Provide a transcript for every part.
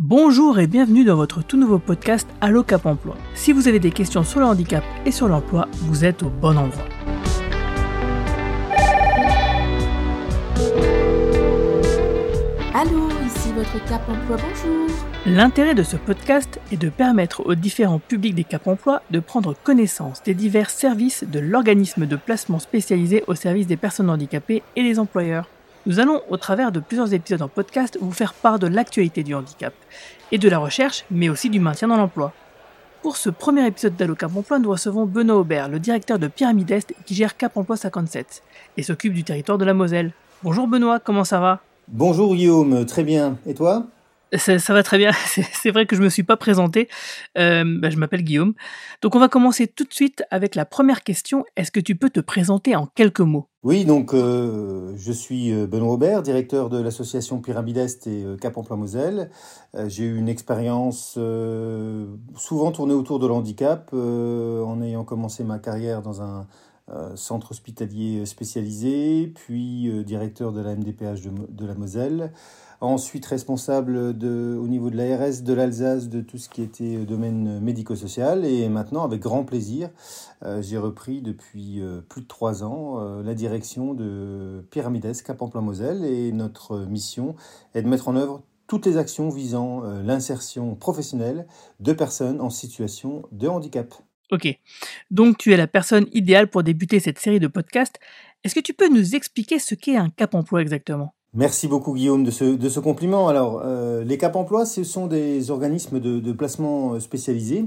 Bonjour et bienvenue dans votre tout nouveau podcast Allo Cap Emploi. Si vous avez des questions sur le handicap et sur l'emploi, vous êtes au bon endroit. Allô, ici votre Cap Emploi, bonjour. L'intérêt de ce podcast est de permettre aux différents publics des Cap Emploi de prendre connaissance des divers services de l'organisme de placement spécialisé au service des personnes handicapées et des employeurs. Nous allons, au travers de plusieurs épisodes en podcast, vous faire part de l'actualité du handicap et de la recherche, mais aussi du maintien dans l'emploi. Pour ce premier épisode d'Allo Cap Emploi, nous recevons Benoît Aubert, le directeur de Pyramide Est qui gère Cap Emploi 57 et s'occupe du territoire de la Moselle. Bonjour Benoît, comment ça va? Bonjour Guillaume, très bien. Et toi? Ça, ça, va très bien. C'est vrai que je me suis pas présenté. Euh, bah, je m'appelle Guillaume. Donc on va commencer tout de suite avec la première question. Est-ce que tu peux te présenter en quelques mots? Oui, donc euh, je suis euh, Benoît Aubert, directeur de l'association Pyramide Est et Cap Emploi Moselle. J'ai eu une expérience souvent tournée autour de l'handicap, en ayant commencé ma carrière dans un centre hospitalier spécialisé, puis directeur de la MDPH de, la Moselle. Ensuite, responsable au niveau de l'ARS de l'Alsace de tout ce qui était domaine médico-social. Et maintenant, avec grand plaisir, euh, j'ai repris depuis euh, plus de trois ans euh, la direction de Pyramides Cap Emploi Moselle. Et notre mission est de mettre en œuvre toutes les actions visant l'insertion professionnelle de personnes en situation de handicap. Ok, donc tu es la personne idéale pour débuter cette série de podcasts. Est-ce que tu peux nous expliquer ce qu'est un cap emploi exactement? Merci beaucoup Guillaume de ce, de ce compliment. Alors, euh, les Cap Emploi, ce sont des organismes de, de placement spécialisés.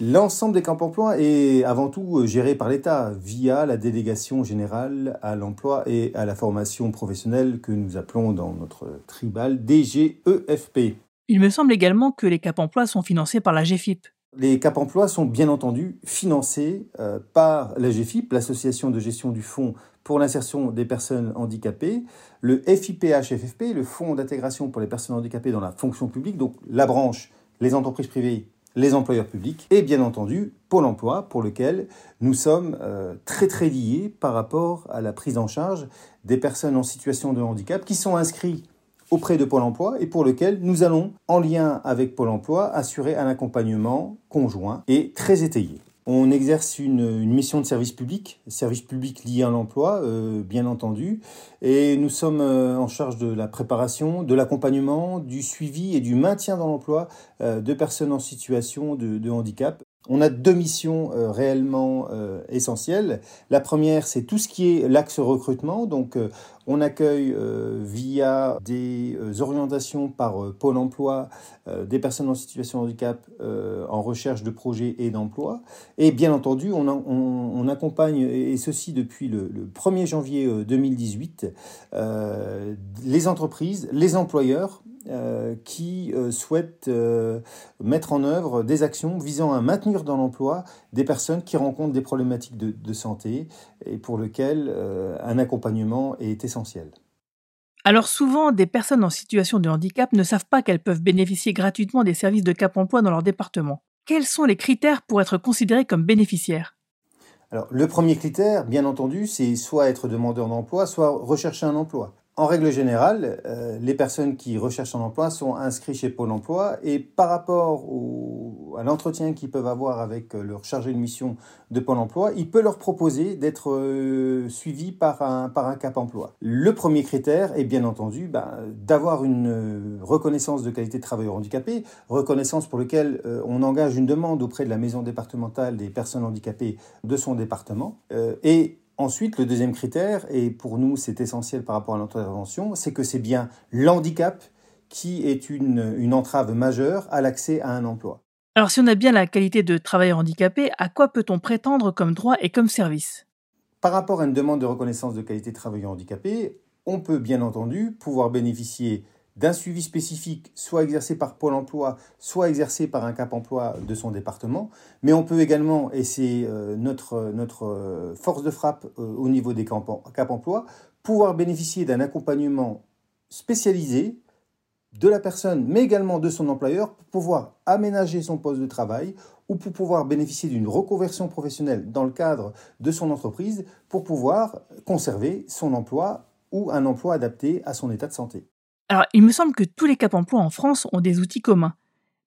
L'ensemble des Cap Emploi est avant tout géré par l'État via la délégation générale à l'emploi et à la formation professionnelle que nous appelons dans notre tribal DGEFP. Il me semble également que les Cap Emploi sont financés par la GFIP. Les Cap Emploi sont bien entendu financés euh, par la GFIP, l'association de gestion du fonds pour l'insertion des personnes handicapées, le FIPH-FFP, le Fonds d'intégration pour les personnes handicapées dans la fonction publique, donc la branche, les entreprises privées, les employeurs publics, et bien entendu Pôle Emploi, pour lequel nous sommes euh, très très liés par rapport à la prise en charge des personnes en situation de handicap qui sont inscrites auprès de Pôle Emploi et pour lequel nous allons, en lien avec Pôle Emploi, assurer un accompagnement conjoint et très étayé. On exerce une, mission de service public, service public lié à l'emploi, euh, bien entendu, et nous sommes euh, en charge de la préparation, de l'accompagnement, du suivi et du maintien dans l'emploi euh, de personnes en situation de handicap on a deux missions euh, réellement euh, essentielles. La première, c'est tout ce qui est l'axe recrutement. Donc, euh, on accueille via des orientations par Pôle Emploi des personnes en situation de handicap en recherche de projets et d'emploi. Et bien entendu, on, accompagne, et ceci depuis le, le 1er janvier 2018, les entreprises, les employeurs qui euh, souhaitent euh, mettre en œuvre des actions visant à maintenir dans l'emploi des personnes qui rencontrent des problématiques de, de santé et pour lesquelles un accompagnement est essentiel. Alors souvent, des personnes en situation de handicap ne savent pas qu'elles peuvent bénéficier gratuitement des services de Cap Emploi dans leur département. Quels sont les critères pour être considérés comme bénéficiaires? Alors, le premier critère, bien entendu, c'est soit être demandeur d'emploi, soit rechercher un emploi. En règle générale, euh, les personnes qui recherchent un emploi sont inscrites chez Pôle Emploi et par rapport à l'entretien qu'ils peuvent avoir avec euh, leur chargé de mission de Pôle Emploi, il peut leur proposer d'être euh, suivis par un, cap emploi. Le premier critère est bien entendu ben, d'avoir une reconnaissance de qualité de travailleur handicapé, reconnaissance pour laquelle on engage une demande auprès de la maison départementale des personnes handicapées de son département et Ensuite, le deuxième critère, et pour nous c'est essentiel par rapport à notre intervention, c'est que c'est bien l'handicap qui est une, une entrave majeure à l'accès à un emploi. Alors si on a bien la qualité de travailleur handicapé, à quoi peut-on prétendre comme droit et comme service? Par rapport à une demande de reconnaissance de qualité de travailleur handicapé, on peut bien entendu pouvoir bénéficier d'un suivi spécifique, soit exercé par Pôle Emploi, soit exercé par un Cap Emploi de son département. Mais on peut également, et c'est euh, notre, notre euh, force de frappe euh, au niveau des Cap Emploi, pouvoir bénéficier d'un accompagnement spécialisé de la personne, mais également de son employeur, pour pouvoir aménager son poste de travail ou pour pouvoir bénéficier d'une reconversion professionnelle dans le cadre de son entreprise pour pouvoir conserver son emploi ou un emploi adapté à son état de santé. Alors, il me semble que tous les Cap Emploi en France ont des outils communs.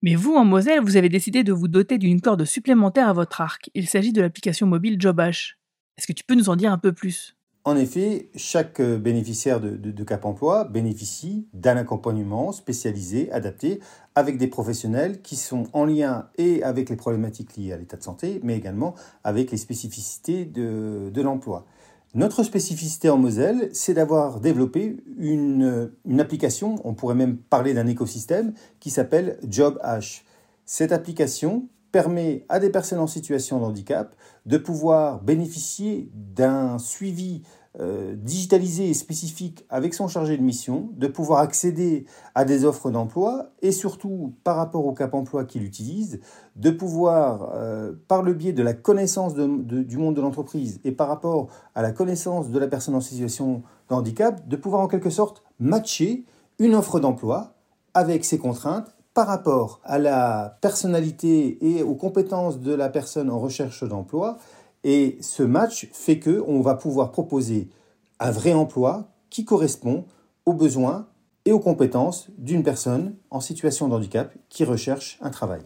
Mais vous, en Moselle, vous avez décidé de vous doter d'une corde supplémentaire à votre arc. Il s'agit de l'application mobile JobH. Est-ce que tu peux nous en dire un peu plus? En effet, chaque euh, bénéficiaire de, Cap Emploi bénéficie d'un accompagnement spécialisé, adapté, avec des professionnels qui sont en lien et avec les problématiques liées à l'état de santé, mais également avec les spécificités de l'emploi. Notre spécificité en Moselle, c'est d'avoir développé une, application, on pourrait même parler d'un écosystème, qui s'appelle JobH. Cette application permet à des personnes en situation de handicap de pouvoir bénéficier d'un suivi euh, digitalisé et spécifique avec son chargé de mission, de pouvoir accéder à des offres d'emploi et surtout par rapport au Cap emploi qu'il utilise, de pouvoir, euh, par le biais de la connaissance du monde de l'entreprise et par rapport à la connaissance de la personne en situation de handicap, de pouvoir en quelque sorte matcher une offre d'emploi avec ses contraintes par rapport à la personnalité et aux compétences de la personne en recherche d'emploi et ce match fait que on va pouvoir proposer un vrai emploi qui correspond aux besoins et aux compétences d'une personne en situation de handicap qui recherche un travail.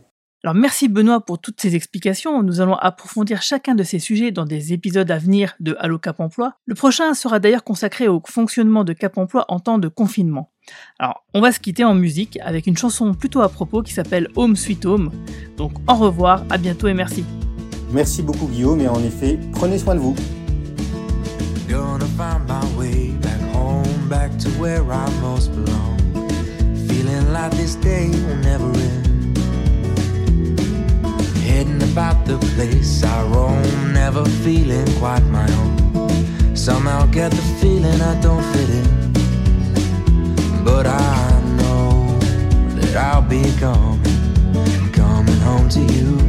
Alors merci Benoît pour toutes ces explications. Nous allons approfondir chacun de ces sujets dans des épisodes à venir de Allo Cap Emploi. Le prochain sera d'ailleurs consacré au fonctionnement de Cap Emploi en temps de confinement. Alors on va se quitter en musique avec une chanson plutôt à propos qui s'appelle Home Sweet Home. Donc au revoir, à bientôt et merci. Merci beaucoup Guillaume et en effet, prenez soin de vous. Gonna find my way back home, back to where I most belong. Feeling like this day will never end. Heading about the place I roam, never feeling quite my own. Somehow get the feeling I don't fit in. But I know that I'll be coming, coming home to you.